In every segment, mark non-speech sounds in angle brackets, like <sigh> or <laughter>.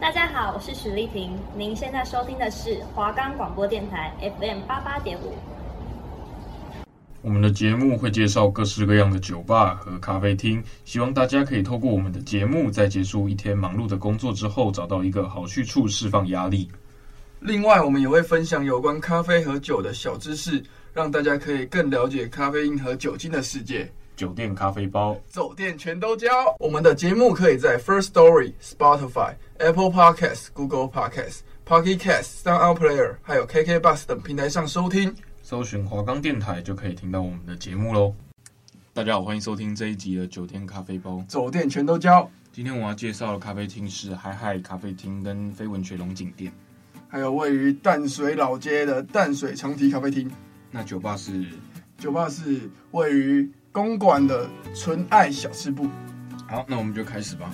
大家好，我是许丽婷。您现在收听的是华冈广播电台 FM 八八点五。我们的节目会介绍各式各样的酒吧和咖啡厅，希望大家可以透过我们的节目，在结束一天忙碌的工作之后，找到一个好去处释放压力。另外，我们也会分享有关咖啡和酒的小知识，让大家可以更了解咖啡因和酒精的世界。酒店咖啡包，酒店全都教。我们的节目可以在 First Story、Spotify、Apple Podcasts、Google Podcasts、Pocket Casts、Sound Player，还有 KK Bus 等平台上收听。搜寻华冈电台就可以听到我们的节目喽。大家好，欢迎收听这一集的酒店咖啡包，酒店全都教。今天我要介绍的咖啡厅是嗨嗨咖啡厅跟飞文阙龙井店，还有位于淡水老街的淡水长堤咖啡厅。那酒吧是？酒吧是位于。公馆的纯爱小吃部，好，那我们就开始吧。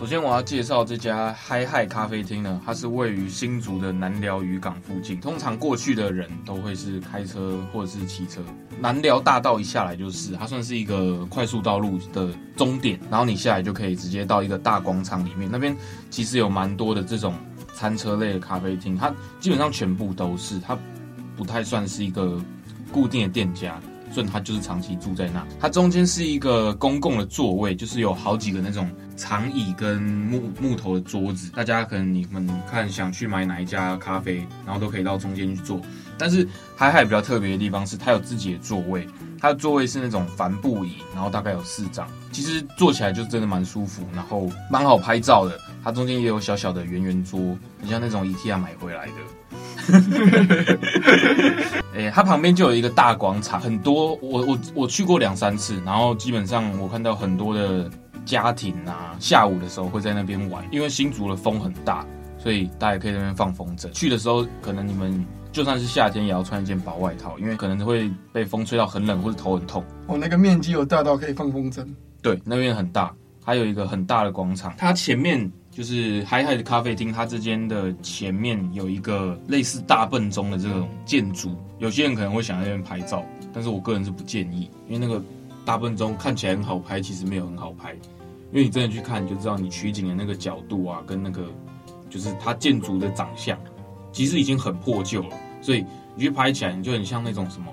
首先，我要介绍这家嗨嗨咖啡厅呢，它是位于新竹的南寮渔港附近。通常过去的人都会是开车或者是骑车。南寮大道一下来就是，它算是一个快速道路的终点，然后你下来就可以直接到一个大广场里面。那边其实有蛮多的这种餐车类的咖啡厅，它基本上全部都是，它不太算是一个固定的店家。所以他就是长期住在那。它中间是一个公共的座位，就是有好几个那种长椅跟木木头的桌子。大家可能你们看想去买哪一家咖啡，然后都可以到中间去坐。但是海海比较特别的地方是，它有自己的座位。它的座位是那种帆布椅，然后大概有四张。其实坐起来就真的蛮舒服，然后蛮好拍照的。它中间也有小小的圆圆桌，很像那种 IKEA 买回来的。它旁边就有一个大广场，很多我我我去过两三次，然后基本上我看到很多的家庭啊，下午的时候会在那边玩，因为新竹的风很大，所以大家可以在那边放风筝。去的时候，可能你们就算是夏天也要穿一件薄外套，因为可能会被风吹到很冷或者头很痛。哦，那个面积有大到可以放风筝？对，那边很大，还有一个很大的广场，它前面。就是嗨嗨的咖啡厅，它这间的前面有一个类似大笨钟的这种建筑，有些人可能会想在那边拍照，但是我个人是不建议，因为那个大笨钟看起来很好拍，其实没有很好拍，因为你真的去看，你就知道你取景的那个角度啊，跟那个就是它建筑的长相，其实已经很破旧了，所以你去拍起来，你就很像那种什么。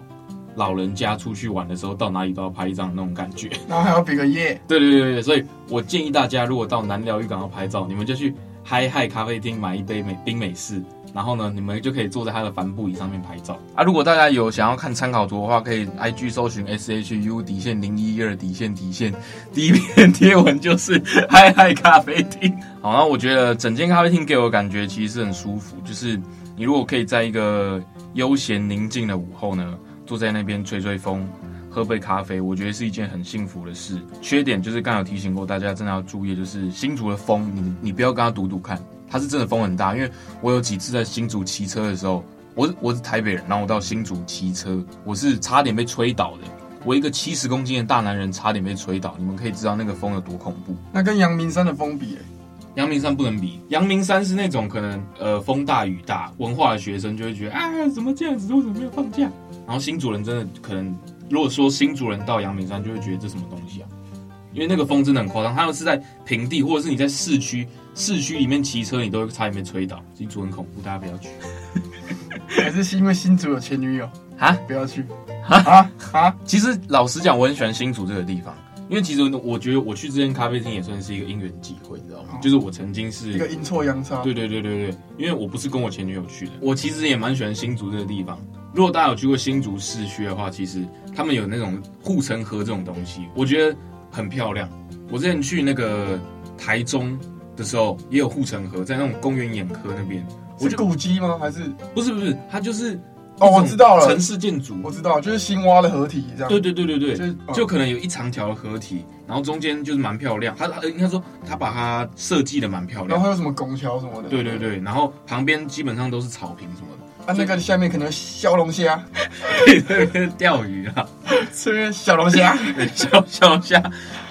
老人家出去玩的时候，到哪里都要拍一张那种感觉，<laughs> 然后还要比个耶。对对对对，所以我建议大家，如果到南寮渔港要拍照，你们就去嗨嗨咖啡厅买一杯美冰美式，然后呢，你们就可以坐在它的帆布椅上面拍照啊。如果大家有想要看参考图的话，可以 IG 搜寻 SHU 底线零一二底线底线，第一篇贴文就是嗨嗨咖啡厅。好，那我觉得整间咖啡厅给我的感觉其实是很舒服，就是你如果可以在一个悠闲宁静的午后呢。坐在那边吹吹风，喝杯咖啡，我觉得是一件很幸福的事。缺点就是刚有提醒过大家，真的要注意，就是新竹的风，你你不要跟他赌赌看，它是真的风很大。因为我有几次在新竹骑车的时候，我我是台北人，然后我到新竹骑车，我是差点被吹倒的。我一个七十公斤的大男人差点被吹倒，你们可以知道那个风有多恐怖。那跟阳明山的风比，欸，阳明山不能比。阳明山是那种可能呃风大雨大，文化的学生就会觉得啊，怎么这样子？为什么没有放假？然后新主人真的可能，如果说新主人到阳明山，就会觉得这什么东西啊？因为那个风真的很夸张，他们是在平地或者是你在市区，市区里面骑车，你都会差点被吹倒。新竹很恐怖，大家不要去。<laughs> 还是是因为新竹有前女友啊？不要去啊啊！啊其实老实讲，我很喜欢新竹这个地方，因为其实我觉得我去这间咖啡厅也算是一个因缘际会，你知道吗？哦、就是我曾经是一个阴错阳差。对对对对对，因为我不是跟我前女友去的，我其实也蛮喜欢新竹这个地方。如果大家有去过新竹市区的话，其实他们有那种护城河这种东西，我觉得很漂亮。我之前去那个台中的时候，也有护城河，在那种公园眼科那边。是古迹吗？还是不是不是？它就是哦，我知道了，城市建筑，我知道，就是新挖的合体这样。对对对对对，就，就可能有一长条的河体，然后中间就是蛮漂亮。它应该说，它把它设计的蛮漂亮。然后还有什么拱桥什么的？对对对，然后旁边基本上都是草坪什么的。啊，那个下面可能有小龙虾，<laughs> 对对对，钓鱼啊，吃小龙虾，<laughs> 小小龙虾。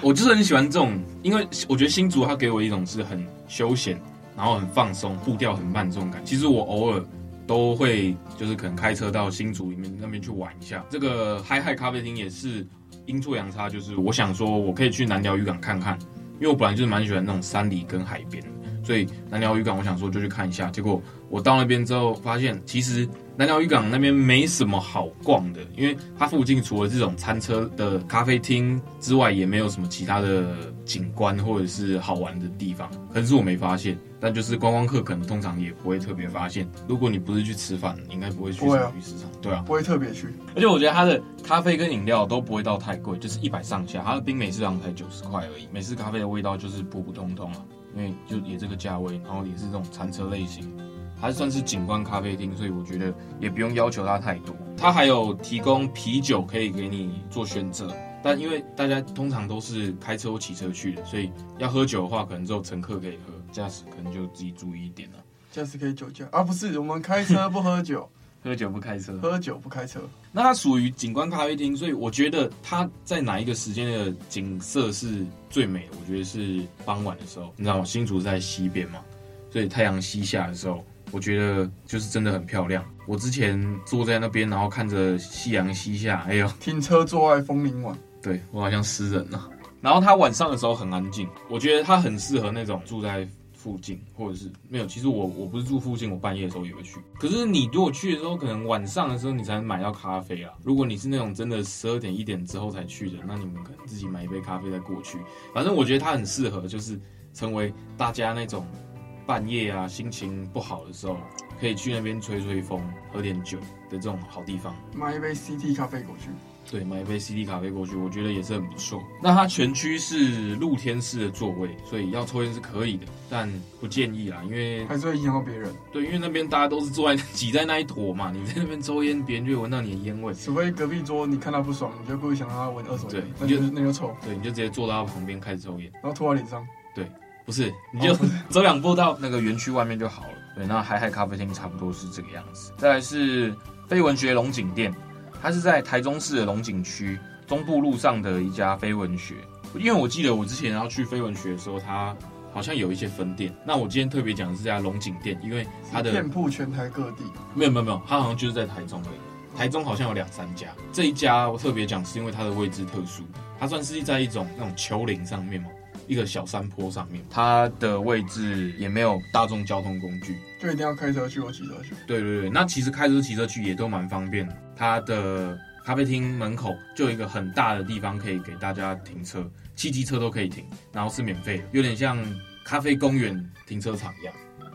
我就是很喜欢这种，因为我觉得新竹它给我一种是很休闲，然后很放松，步调很慢这种感觉。其实我偶尔都会就是可能开车到新竹里面那边去玩一下。这个嗨嗨咖啡厅也是阴错阳差，就是我想说我可以去南寮渔港看看，因为我本来就是蛮喜欢那种山里跟海边。所以南寮渔港我想说就去看一下。结果我到那边之后发现，其实南寮渔港那边没什么好逛的，因为它附近除了这种餐车的咖啡厅之外，也没有什么其他的景观或者是好玩的地方。可能是我没发现，但就是观光客可能通常也不会特别发现。如果你不是去吃饭，你应该不会去什么鱼市场，对啊，不会特别去。而且我觉得它的咖啡跟饮料都不会到太贵，就是一百上下。它的冰美式好像才九十块而已，美式咖啡的味道就是普普通通啊。因为就也这个价位，然后也是这种餐车类型，还算是景观咖啡厅，所以我觉得也不用要求它太多。它还有提供啤酒可以给你做选择，但因为大家通常都是开车或骑车去的，所以要喝酒的话，可能只有乘客可以喝，驾驶可能就自己注意一点了。驾驶可以酒驾啊？不是，我们开车不喝酒。喝酒不开车，喝酒不开车。那它属于景观咖啡厅，所以我觉得它在哪一个时间的景色是最美的？我觉得是傍晚的时候，你知道吗？新竹在西边嘛，所以太阳西下的时候，我觉得就是真的很漂亮。我之前坐在那边，然后看着夕阳西下，哎呦，停车坐爱枫林晚，对，我好像诗人啊。然后它晚上的时候很安静，我觉得它很适合那种住在。附近或者是没有，其实我我不是住附近，我半夜的时候也会去。可是你如果去的时候，可能晚上的时候你才能买到咖啡啊。如果你是那种真的十二点一点之后才去的，那你们可能自己买一杯咖啡再过去。反正我觉得它很适合，就是成为大家那种半夜啊心情不好的时候，可以去那边吹吹风、喝点酒的这种好地方。买一杯 CT 咖啡过去。对，买一杯 CD 咖啡过去，我觉得也是很不错。那它全区是露天式的座位，所以要抽烟是可以的，但不建议啦，因为还是会影响到别人。对，因为那边大家都是坐在挤在那一坨嘛，你在那边抽烟，别人就会闻到你的烟味。除非隔壁桌你看他不爽，你就故意想让他闻二手烟，对，那就那就抽。对，你就直接坐到他旁边开始抽烟，然后吐在脸上。对，不是，你就、哦、<laughs> 走两步到那个园区外面就好了。对，那海海咖啡厅差不多是这个样子。再来是飞文学龙井店，它是在台中市的龙井区。中部路上的一家飞文学，因为我记得我之前要去飞文学的时候，它好像有一些分店。那我今天特别讲的是这家龙井店，因为它的店铺全台各地没有没有没有，它好像就是在台中而已。台中好像有两三家，这一家我特别讲是因为它的位置特殊，它算是在一种那种丘陵上面嘛，一个小山坡上面，它的位置也没有大众交通工具，就一定要开车去或骑车去。对对对，那其实开车骑车去也都蛮方便，它的。咖啡厅门口就有一个很大的地方可以给大家停车，汽机车都可以停，然后是免费的，有点像咖啡公园停车场一样，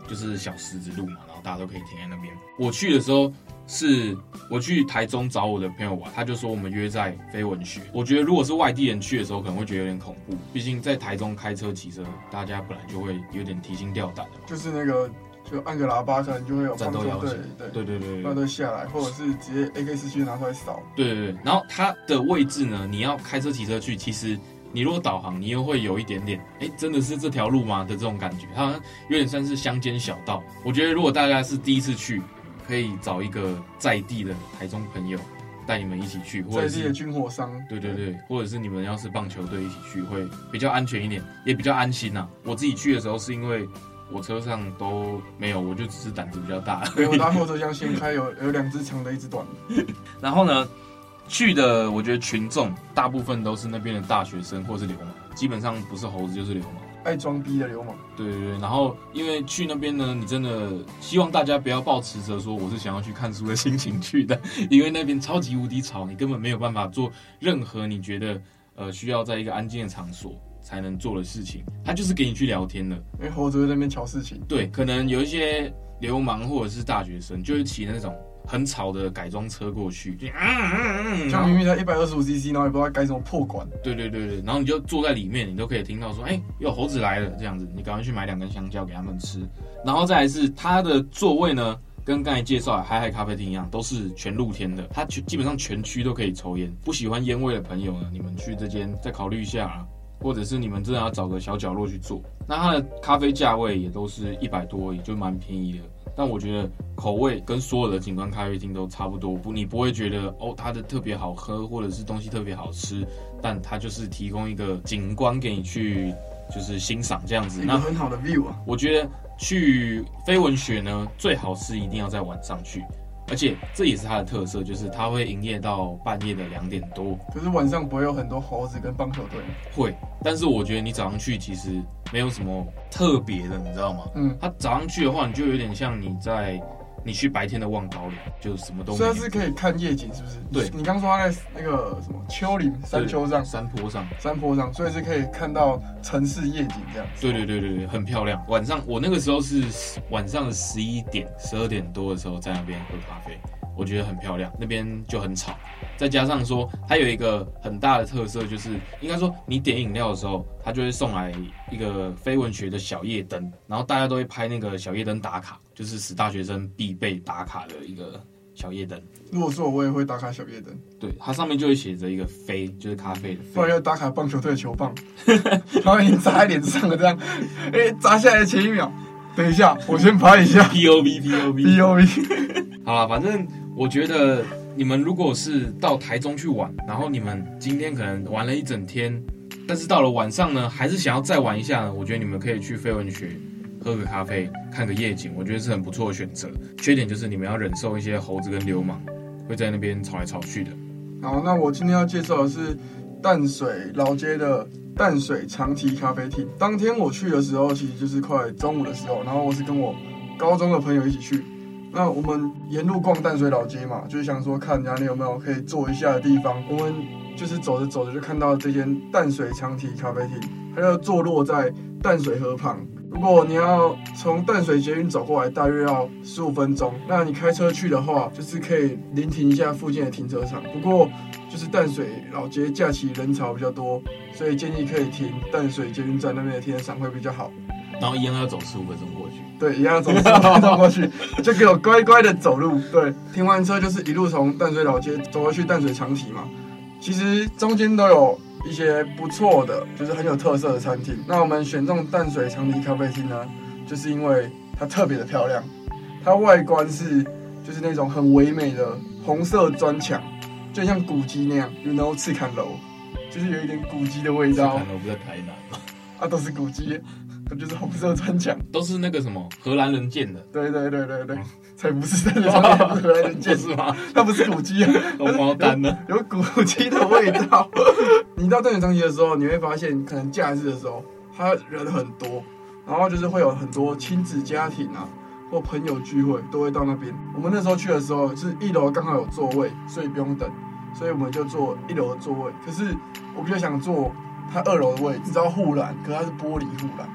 就是小石子路嘛，然后大家都可以停在那边。我去的时候是我去台中找我的朋友玩，他就说我们约在飞文学。我觉得如果是外地人去的时候，可能会觉得有点恐怖，毕竟在台中开车骑车，大家本来就会有点提心吊胆的。就是那个。就按个喇叭，可能就会有战斗摇对对对对对，那都下来，或者是直接 AK 四七拿出来扫。对对对，然后它的位置呢，你要开车骑车去，其实你如果导航，你又会有一点点，哎，真的是这条路吗的这种感觉，它好像有点像是乡间小道。我觉得如果大家是第一次去，可以找一个在地的台中朋友带你们一起去，或者是在地的军火商。对对对，或者是你们要是棒球队一起去，会比较安全一点，也比较安心呐、啊。我自己去的时候是因为。我车上都没有，我就只是胆子比较大。<laughs> 没有，他后车厢掀开有有两只长的，一只短的。然后呢，去的我觉得群众大部分都是那边的大学生或是流氓，基本上不是猴子就是流氓，爱装逼的流氓。对对对，然后因为去那边呢，你真的希望大家不要抱持着说我是想要去看书的心情去的，因为那边超级无敌吵，你根本没有办法做任何你觉得呃需要在一个安静的场所。才能做的事情，他就是给你去聊天的。哎，猴子在那边瞧事情。对，可能有一些流氓或者是大学生，就会骑那种很吵的改装车过去，就嗯嗯嗯，像明明才一百二十五 CC，然后也不知道改什么破管。对对对对，然后你就坐在里面，你都可以听到说，哎，有猴子来了这样子，你赶快去买两根香蕉给他们吃。然后再来是它的座位呢，跟刚才介绍的海海咖啡厅一样，都是全露天的，它全基本上全区都可以抽烟。不喜欢烟味的朋友呢，你们去这间再考虑一下啊。或者是你们真的要找个小角落去坐，那它的咖啡价位也都是一百多，也就蛮便宜的。但我觉得口味跟所有的景观咖啡厅都差不多，不，你不会觉得哦，它的特别好喝，或者是东西特别好吃，但它就是提供一个景观给你去就是欣赏这样子。那很好的 view 啊。我觉得去飞文学呢，最好是一定要在晚上去。而且这也是它的特色，就是它会营业到半夜的两点多。可是晚上不会有很多猴子跟棒球队？会，但是我觉得你早上去，其实没有什么特别的，你知道吗？嗯，它早上去的话，你就有点像你在。你去白天的望高岭，就什么都没有。虽然是可以看夜景，是不是？对，你刚说它在那个什么丘陵山丘上，山坡上，山坡上，所以是可以看到城市夜景这样子。对对对对对，很漂亮。晚上我那个时候是晚上的十一点、十二点多的时候在那边喝咖啡。我觉得很漂亮，那边就很吵，再加上说它有一个很大的特色，就是应该说你点饮料的时候，它就会送来一个非文学的小夜灯，然后大家都会拍那个小夜灯打卡，就是使大学生必备打卡的一个小夜灯。如果说我也会打卡小夜灯，对，它上面就会写着一个飞，就是咖啡的飞。不然要打卡棒球队的球棒，<laughs> 然后已经砸在脸上了，这样，哎、欸，砸下来的前一秒，等一下，我先拍一下。P O V P O V P O V。好了，反正。我觉得你们如果是到台中去玩，然后你们今天可能玩了一整天，但是到了晚上呢，还是想要再玩一下呢，我觉得你们可以去非文学喝个咖啡，看个夜景，我觉得是很不错的选择。缺点就是你们要忍受一些猴子跟流氓会在那边吵来吵去的。好，那我今天要介绍的是淡水老街的淡水长堤咖啡厅。当天我去的时候，其实就是快中午的时候，然后我是跟我高中的朋友一起去。那我们沿路逛淡水老街嘛，就是想说看哪里有没有可以坐一下的地方。我们就是走着走着就看到这间淡水长堤咖啡厅，它就坐落在淡水河旁。如果你要从淡水捷运走过来，大约要十五分钟。那你开车去的话，就是可以临停一下附近的停车场。不过就是淡水老街假期人潮比较多，所以建议可以停淡水捷运站那边的停车场会比较好。然后一样要走十五分钟过去。对，一样要走十五分钟过去，就给我乖乖的走路。对，停完车就是一路从淡水老街走回去淡水长堤嘛。其实中间都有一些不错的，就是很有特色的餐厅。那我们选中淡水长堤咖啡厅呢，就是因为它特别的漂亮。它外观是就是那种很唯美的红色砖墙，就像古迹那样，有那种赤崁楼，就是有一点古迹的味道。赤崁楼不在台南吗？啊，都是古迹。就是红色砖墙，都是那个什么荷兰人建的。对对对对对，才不是在上面荷兰人建 <laughs> 是吗？那不是古迹啊，红毛丹呢？有古迹的味道。<laughs> 你到淡水长堤的时候，你会发现，可能假日的时候，他人很多，然后就是会有很多亲子家庭啊，或朋友聚会都会到那边。我们那时候去的时候，是一楼刚好有座位，所以不用等，所以我们就坐一楼的座位。可是我比较想坐它二楼的位置，你知道护栏，可是它是玻璃护栏。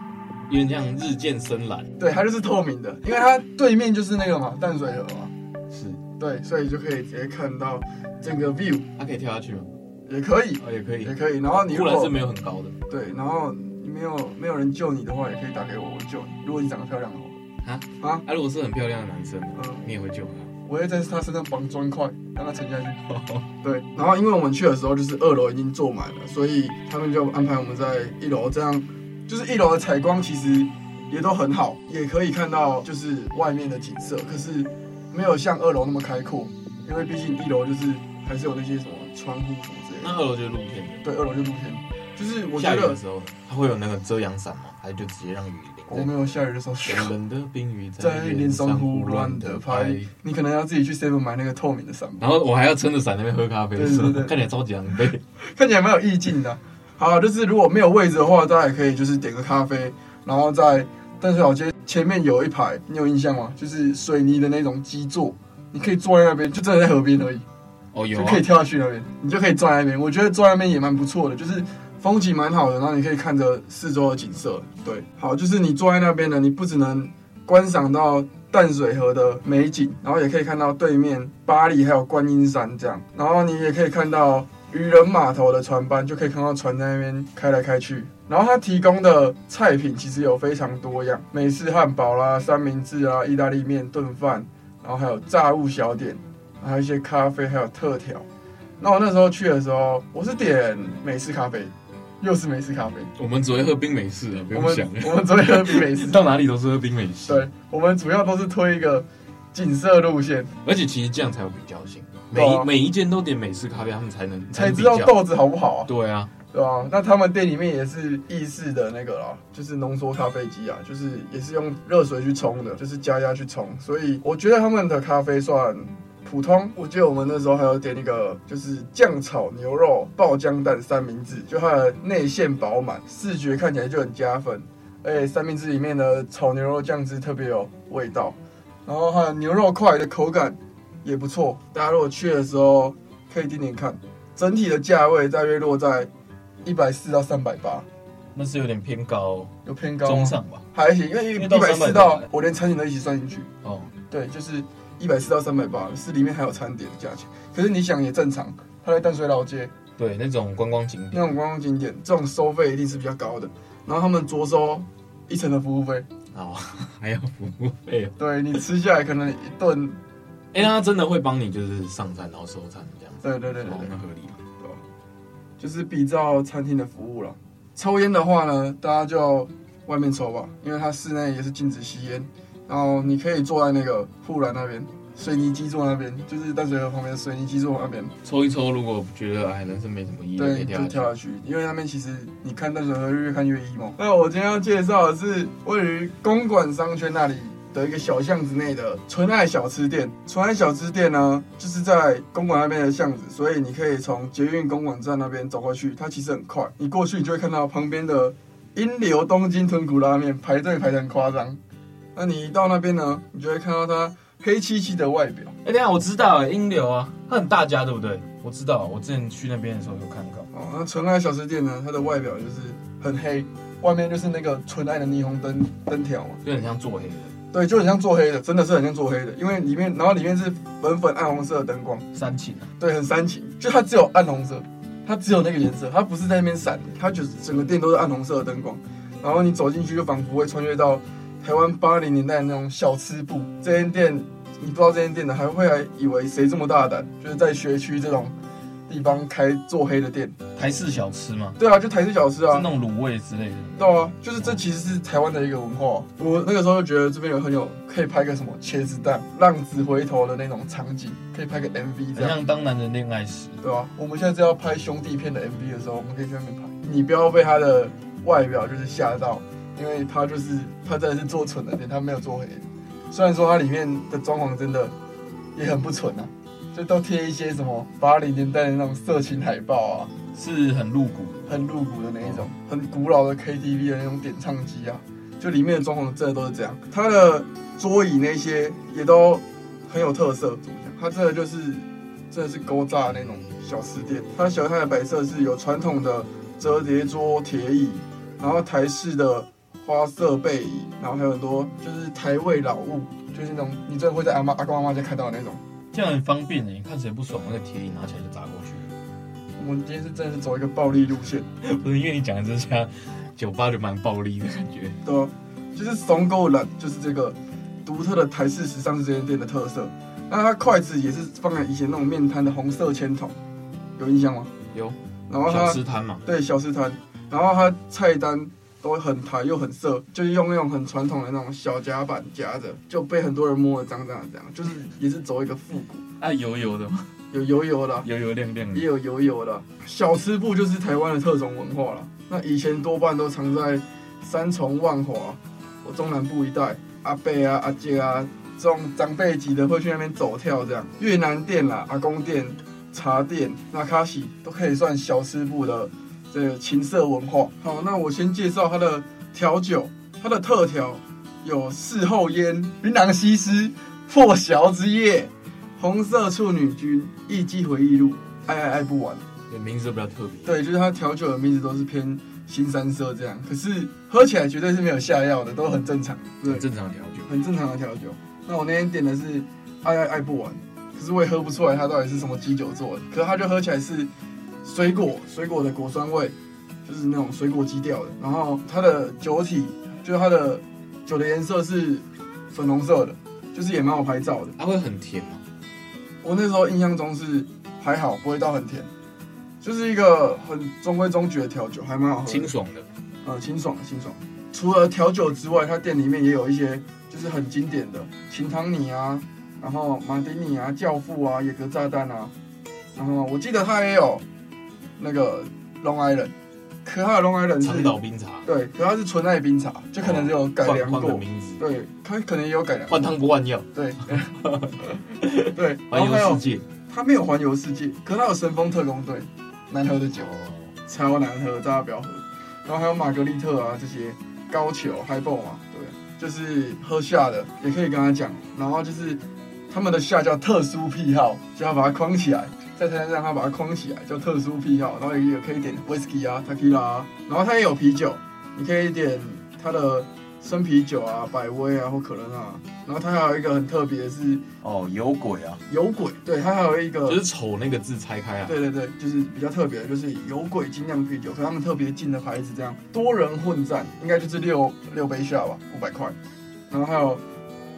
有点像日渐深蓝，对，它就是透明的，因为它对面就是那个嘛淡水河嘛，是对，所以就可以直接看到整个 view。它可以跳下去吗？也可以，哦，也可以，也可以。然后你护栏是没有很高的，对，然后你没有没有人救你的话，也可以打给我，我救你。如果你长得漂亮的话，啊啊，啊，如果是很漂亮的男生，嗯，你也会救他？我会在他身上绑砖块，让他沉下去。<laughs> 对，然后因为我们去的时候就是二楼已经坐满了，所以他们就安排我们在一楼这样。就是一楼的采光其实也都很好，也可以看到就是外面的景色，可是没有像二楼那么开阔，因为毕竟一楼就是还是有那些什么窗户什么之类的。那二楼就是露天的。对，二楼就露天。就是我觉得下雨的时候，它会有那个遮阳伞吗？还是就直接让雨淋？我没有下雨的时候去。冷冷的冰雨在脸上胡乱的拍，你可能要自己去 seven 买那个透明的伞。然后我还要撑着伞那边喝咖啡，是对，对，对，看起来超级狼狈，<laughs> 看起来蛮有意境的。好，就是如果没有位置的话，大家也可以就是点个咖啡，然后在淡水老街前面有一排，你有印象吗？就是水泥的那种基座，你可以坐在那边，就真的在河边而已。哦，有、啊，就可以跳下去那边，你就可以坐在那边。我觉得坐在那边也蛮不错的，就是风景蛮好的，然后你可以看着四周的景色。对，好，就是你坐在那边呢，你不只能观赏到淡水河的美景，然后也可以看到对面巴黎还有观音山这样，然后你也可以看到。渔人码头的船班就可以看到船在那边开来开去，然后它提供的菜品其实有非常多样，美式汉堡啦、三明治啊、意大利面、炖饭，然后还有炸物小点，还有一些咖啡，还有特调。那我那时候去的时候，我是点美式咖啡，又是美式咖啡。我们只会喝冰美式啊，不用想。我们只会喝冰美式，到哪里都是喝冰美式。对，我们主要都是推一个景色路线，而且其实这样才有比较性。每、啊、每一间都点美式咖啡，他们才能才知道豆子好不好啊？对啊，对啊。那他们店里面也是意式的那个啦，就是浓缩咖啡机啊，就是也是用热水去冲的，就是加压去冲。所以我觉得他们的咖啡算普通。我记得我们那时候还有点那个，就是酱炒牛肉爆浆蛋三明治，就它的内馅饱满，视觉看起来就很加分。而且三明治里面的炒牛肉酱汁特别有味道，然后它的牛肉块的口感也不错。大家如果去的时候可以点点看，整体的价位大约落在一百四到三百八，那是有点偏高，有偏高，中上吧？还行，因为一百四到我连餐点都一起算进去。哦，对，就是一百四到三百八，是里面还有餐点的价钱。可是你想也正常，它在淡水老街。对，那种观光景点，那种观光景点，这种收费一定是比较高的。然后他们着收一层的服务费，哦，还要服务费哦。对，你吃下来可能一顿，哎，他真的会帮你就是上餐然后收餐这样子。对对对对，那合理嘛？对吧？就是比照餐厅的服务了。抽烟的话呢，大家就外面抽吧，因为它室内也是禁止吸烟。然后你可以坐在那个护栏那边。水泥基座那边，就是淡水河旁边的水泥基座那边，抽一抽，如果觉得哎人生没什么意义，对，就跳下去。因为那边其实你看淡水河越看越 emo。那我今天要介绍的是位于公馆商圈那里的一个小巷子内的纯爱小吃店。纯爱小吃店呢，就是在公馆那边的巷子，所以你可以从捷运公馆站那边走过去，它其实很快。你过去，你就会看到旁边的英流东京豚骨拉面排队排得很夸张。那你一到那边呢，你就会看到它。黑漆漆的外表，哎、欸，等下我知道，了，英流啊，它很大家，对不对？我知道，我之前去那边的时候有看到。哦，那纯爱小吃店呢？它的外表就是很黑，外面就是那个纯爱的霓虹灯灯条嘛，就很像做黑的。对，就很像做黑的，真的是很像做黑的，因为里面，然后里面是粉粉暗红色的灯光，煽情啊。对，很煽情，就它只有暗红色，它只有那个颜色，它不是在那边闪，它就是整个店都是暗红色的灯光，然后你走进去就仿佛会穿越到。台湾八零年代的那种小吃部，这间店你不知道这间店的，还会还以为谁这么大胆，就是在学区这种地方开做黑的店。台式小吃吗？对啊，就台式小吃啊，是那种卤味之类的。对啊，就是这其实是台湾的一个文化。我那个时候就觉得这边有很有可以拍个什么茄子蛋、浪子回头的那种场景，可以拍个 MV 这样。像当男人恋爱时，对啊，我们现在在要拍兄弟片的 MV 的时候，我们可以去那边拍。你不要被他的外表就是吓到。因为他就是他真的是做蠢的店，他没有做黑的。虽然说它里面的装潢真的也很不蠢啊，就都贴一些什么八零年代的那种色情海报啊，是很露骨、很露骨的那一种，很古老的 KTV 的那种点唱机啊，就里面的装潢真的都是这样。它的桌椅那些也都很有特色，怎么讲？它这个就是真的是勾炸的那种小吃店。它小摊的摆设是有传统的折叠桌、铁椅，然后台式的。花色背椅，然后还有很多就是台味老物，就是那种你真的会在阿妈阿公阿妈家看到的那种，这样很方便的。你看谁不爽，那个铁椅拿起来就砸过去。我们今天是真的是走一个暴力路线，<laughs> 不是因为你讲的这家酒吧就蛮暴力的感觉。对，就是松够冷，就是这个独特的台式时尚是这间店的特色。那它筷子也是放在以前那种面摊的红色签筒，有印象吗？有。然后它小吃摊嘛，对，小吃摊。然后它菜单。都很台又很色，就是用那种很传统的那种小夹板夹着，就被很多人摸得脏脏的，这样就是也是走一个复古。啊，油油的吗？有油油的，油油亮亮的，也有油油的。小吃部就是台湾的特种文化了。那以前多半都藏在三重、万华我中南部一带，阿伯啊、阿姐啊这种长辈级的会去那边走跳，这样越南店啦、阿公店、茶店、那卡西都可以算小吃部的。这个情色文化，好，那我先介绍它的调酒，它的特调有事后烟、槟榔西施、破晓之夜、红色处女君、艺伎回忆录、爱爱爱不完，名字都比较特别。对，就是它调酒的名字都是偏新三色这样，可是喝起来绝对是没有下药的，都很正常。对，很正常的调酒，很正常的调酒。那我那天点的是爱爱爱不完，可是我也喝不出来它到底是什么基酒做的，可是它就喝起来是。水果，水果的果酸味，就是那种水果基调的。然后它的酒体，就是它的酒的颜色是粉红色的，就是也蛮好拍照的。它会很甜吗？我那时候印象中是还好，不会到很甜，就是一个很中规中矩的调酒，还蛮好喝。清爽的，呃，清爽的，清爽。除了调酒之外，它店里面也有一些就是很经典的琴汤尼啊，然后马丁尼啊、教父啊、野格炸弹啊，然后我记得它也有。那个 Long Island，可它的 Long Island 是长岛冰茶，对，可它是纯爱冰茶，就可能只有改良过，对，它可能也有改良。换汤不换药，对，<laughs> 对，环游世界，它没有环游世界，可它有神风特工队，难喝的酒，超难喝，大家不要喝。然后还有玛格丽特啊这些，高球 highball 嘛，对，就是喝下的，也可以跟他讲。然后就是他们的下叫特殊癖好，就要把它框起来，在台上让他把它框起来，叫特殊癖好。然后也可以点 whisky 啊，tequila 啊，然后他也有啤酒，你可以点他的。生啤酒啊，百威啊，或可乐啊，然后它还有一个很特别的是哦，有鬼啊，有鬼，对，它还有一个就是丑那个字拆开啊，对对对，就是比较特别的，就是有鬼精酿啤酒，可他们特别进的牌子，这样多人混战，应该就是六六杯下吧，五百块，然后还有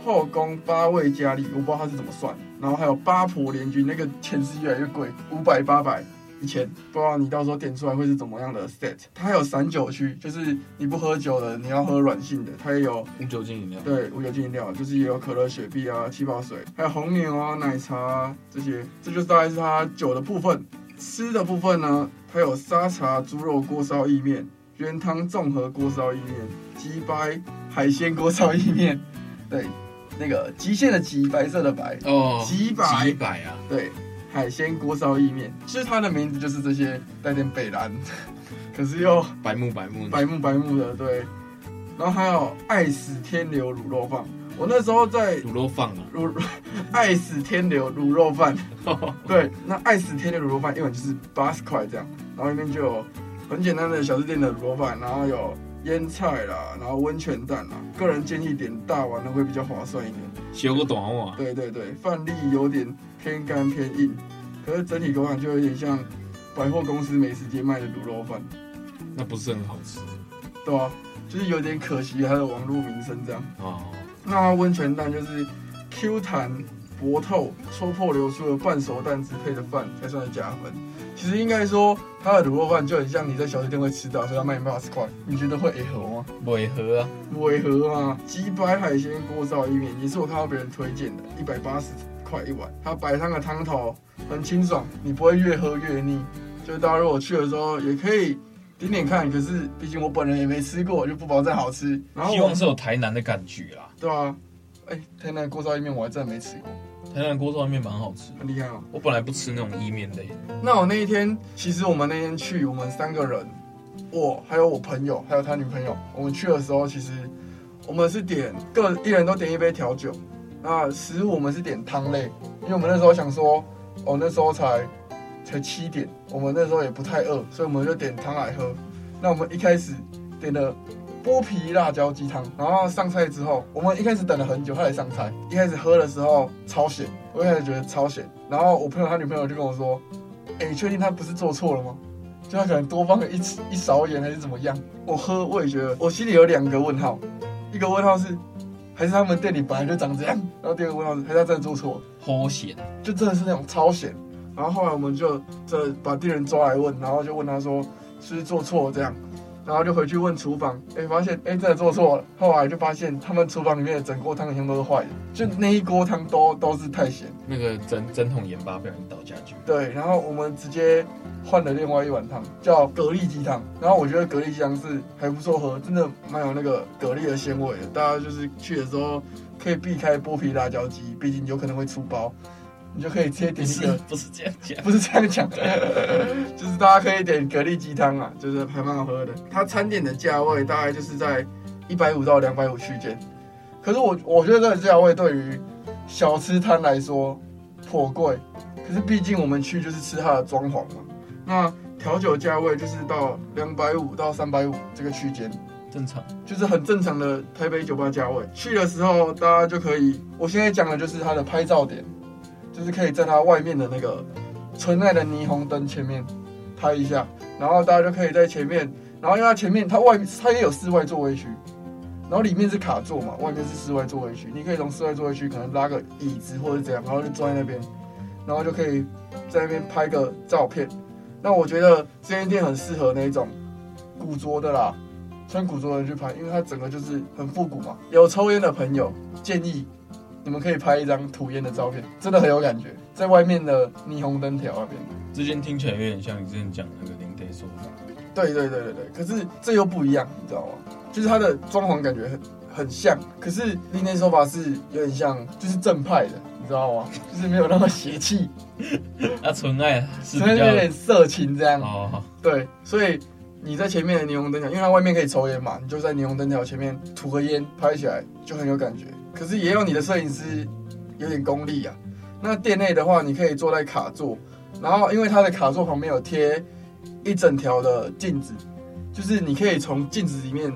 后宫八位佳丽，我不知道它是怎么算，然后还有八婆联军，那个钱是越来越贵，五百八百。一千不知道你到时候点出来会是怎么样的 set，它还有散酒区，就是你不喝酒的，你要喝软性的，它也有无酒精饮料。对，无酒精饮料，就是也有可乐、雪碧啊、气泡水，还有红牛啊、奶茶啊这些，这就是大概是它酒的部分。吃的部分呢，它有沙茶猪肉锅烧意面、原汤综合锅烧意面、鸡掰海鲜锅烧意面，对，那个极限的极，白色的白哦，极白。极白啊，对。海鲜锅烧意面，其实它的名字就是这些，带点北蓝，<laughs> 可是又白木白木白木白木的，对。然后还有爱死天流卤肉饭，我那时候在卤肉饭啊，卤 <laughs> 爱死天流卤肉饭，<laughs> 对，那爱死天流卤肉饭一碗就是八十块这样，然后里面就有很简单的小吃店的卤肉饭，然后有腌菜啦，然后温泉蛋啦，个人建议点大碗的会比较划算一点。小个短碗，对对对，饭粒有点。偏干偏硬，可是整体口感就有点像百货公司美食街卖的卤肉饭，那不是很好吃，对啊，就是有点可惜它的网络名声这样。哦，那温泉蛋就是 Q 弹薄透、戳破流出的半熟蛋汁配的饭才算是加分。其实应该说它的卤肉饭就很像你在小吃店会吃到，所以它卖八十块，你觉得会违和吗？违和啊，违和啊！鸡白海鲜锅烧意面也是我看到别人推荐的，一百八十。块一碗，它白汤的汤头很清爽，你不会越喝越腻。就大家如果去的时候也可以点点看，可是毕竟我本人也没吃过，就不保证好吃。然后希望是有台南的感觉啦。对啊，哎、欸，台南锅烧意面我还真的没吃过。台南锅烧意面蛮好吃，很厉害哦。我本来不吃那种意面类。那我那一天，其实我们那天去，我们三个人，我还有我朋友，还有他女朋友，我们去的时候，其实我们是点各一人都点一杯调酒。那食物我们是点汤类，因为我们那时候想说，哦，那时候才才七点，我们那时候也不太饿，所以我们就点汤来喝。那我们一开始点了剥皮辣椒鸡汤，然后上菜之后，我们一开始等了很久，他才上菜。一开始喝的时候超咸，我一开始觉得超咸。然后我朋友他女朋友就跟我说，哎，你确定他不是做错了吗？就他可能多放了一一勺盐还是怎么样？我喝我也觉得，我心里有两个问号，一个问号是。还是他们店里本来就长这样，然后第二个问号是，还是他真的做错了？好咸，就真的是那种超咸。然后后来我们就这把店员抓来问，然后就问他说是不是做错了这样，然后就回去问厨房，哎，发现哎真的做错了。后来就发现他们厨房里面的整锅汤好像都是坏的，就那一锅汤都都是太咸，那个整整桶盐巴被人倒下去。对，然后我们直接。换了另外一碗汤，叫蛤蜊鸡汤。然后我觉得蛤蜊鸡汤是还不错喝，真的蛮有那个蛤蜊的鲜味的。大家就是去的时候可以避开剥皮辣椒鸡，毕竟有可能会出包，你就可以直接点一个。<laughs> 不是这样讲，不是这样讲，<laughs> 就是大家可以点蛤蜊鸡汤啊，就是还蛮好喝的。它餐点的价位大概就是在一百五到两百五区间，可是我我觉得这个价位对于小吃摊来说颇贵，可是毕竟我们去就是吃它的装潢嘛。那调酒价位就是到两百五到三百五这个区间，正常，就是很正常的台北酒吧价位。去的时候大家就可以，我现在讲的就是它的拍照点，就是可以在它外面的那个纯爱的霓虹灯前面拍一下，然后大家就可以在前面，然后因为它前面它外它也有室外座位区，然后里面是卡座嘛，外面是室外座位区，你可以从室外座位区可能拉个椅子或者怎样，然后就坐在那边，然后就可以在那边拍个照片。那我觉得这间店很适合那种古着的啦，穿古着的人去拍，因为它整个就是很复古嘛。有抽烟的朋友建议你们可以拍一张吐烟的照片，真的很有感觉，在外面的霓虹灯条那边。这间听起来有点像你之前讲那个林 day 说法。对对对对对，可是这又不一样，你知道吗？就是它的装潢感觉很很像，可是林 day 说法是有点像，就是正派的。你知道吗？就是没有那么邪气，那 <laughs> 纯爱是纯爱有点色情这样。哦，对，所以你在前面的霓虹灯条，因为它外面可以抽烟嘛，你就在霓虹灯条前面吐个烟，拍起来就很有感觉。可是也有你的摄影师有点功力啊。那店内的话，你可以坐在卡座，然后因为它的卡座旁边有贴一整条的镜子，就是你可以从镜子里面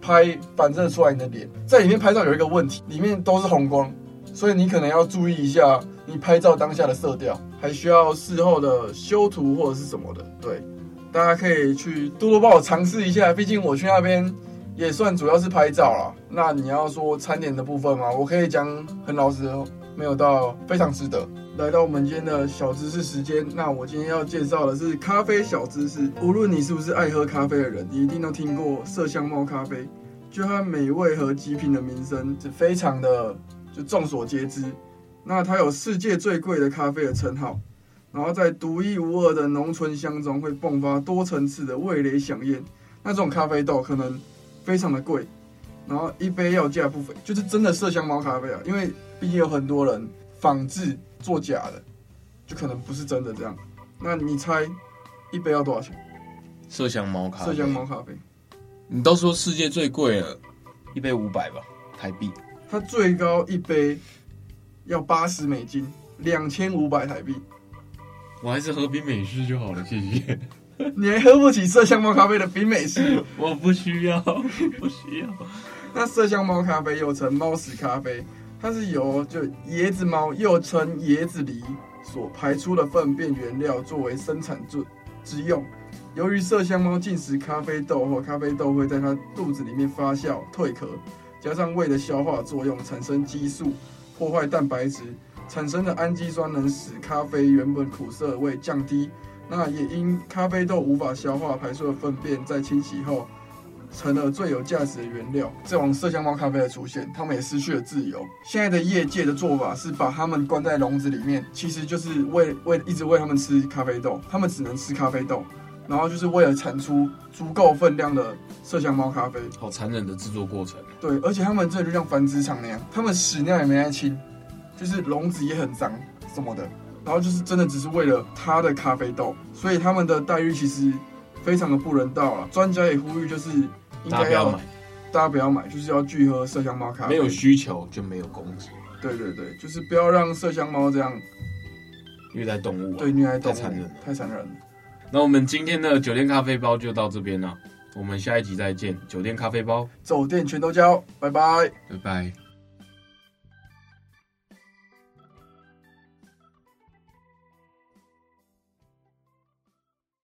拍反射出来你的脸。在里面拍照有一个问题，里面都是红光，所以你可能要注意一下你拍照当下的色调，还需要事后的修图或者是什么的。对，大家可以去多多帮我尝试一下，毕竟我去那边也算主要是拍照啦。那你要说餐点的部分嘛，我可以讲很老实哦。没有到非常值得。来到我们今天的小知识时间，那我今天要介绍的是咖啡小知识。无论你是不是爱喝咖啡的人，你一定都听过麝香猫咖啡。就它美味和极品的名声是非常的就众所皆知。那它有世界最贵的咖啡的称号，然后在独一无二的浓醇香中会迸发多层次的味蕾饗宴。那这种咖啡豆可能非常的贵，然后一杯要价不菲，就是真的麝香猫咖啡啊，因为。毕竟有很多人仿制作假的，就可能不是真的这样。那你猜一杯要多少钱？麝香猫咖啡。麝香猫咖啡，你都说世界最贵了，一杯五百吧，台币。它最高一杯要八十美金，两千五百台币。我还是喝冰美式就好了，谢谢。<laughs> 你还喝不起麝香猫咖啡的冰美式？<laughs> 我不需要，<laughs> 不需要。那麝香猫咖啡又称猫屎咖啡。它是由就椰子猫，又称椰子梨所排出的粪便原料作为生产之之用。由于麝香猫进食咖啡豆后，咖啡豆会在它肚子里面发酵蜕壳，加上胃的消化作用产生激素，破坏蛋白质，产生的氨基酸能使咖啡原本苦涩味降低。那也因咖啡豆无法消化排出的粪便，在清洗后。成了最有价值的原料。这种麝香猫咖啡的出现，它们也失去了自由。现在的业界的做法是把它们关在笼子里面，其实就是喂喂一直喂它们吃咖啡豆，它们只能吃咖啡豆，然后就是为了产出足够分量的麝香猫咖啡。好残忍的制作过程。对，而且他们这就像繁殖场那样，他们屎尿也没爱清，就是笼子也很脏什么的，然后就是真的只是为了他的咖啡豆，所以他们的待遇其实非常的不人道啊。专家也呼吁就是。大家不要买，大家不要买，就是要拒喝麝香猫咖啡。没有需求就没有供给。对对对，就是不要让麝香猫这样虐待动物啊。对，虐待动物太残忍，太残忍了。那我们今天的酒店咖啡包就到这边了，我们下一集再见。酒店咖啡包，走店全都交，拜拜，拜拜。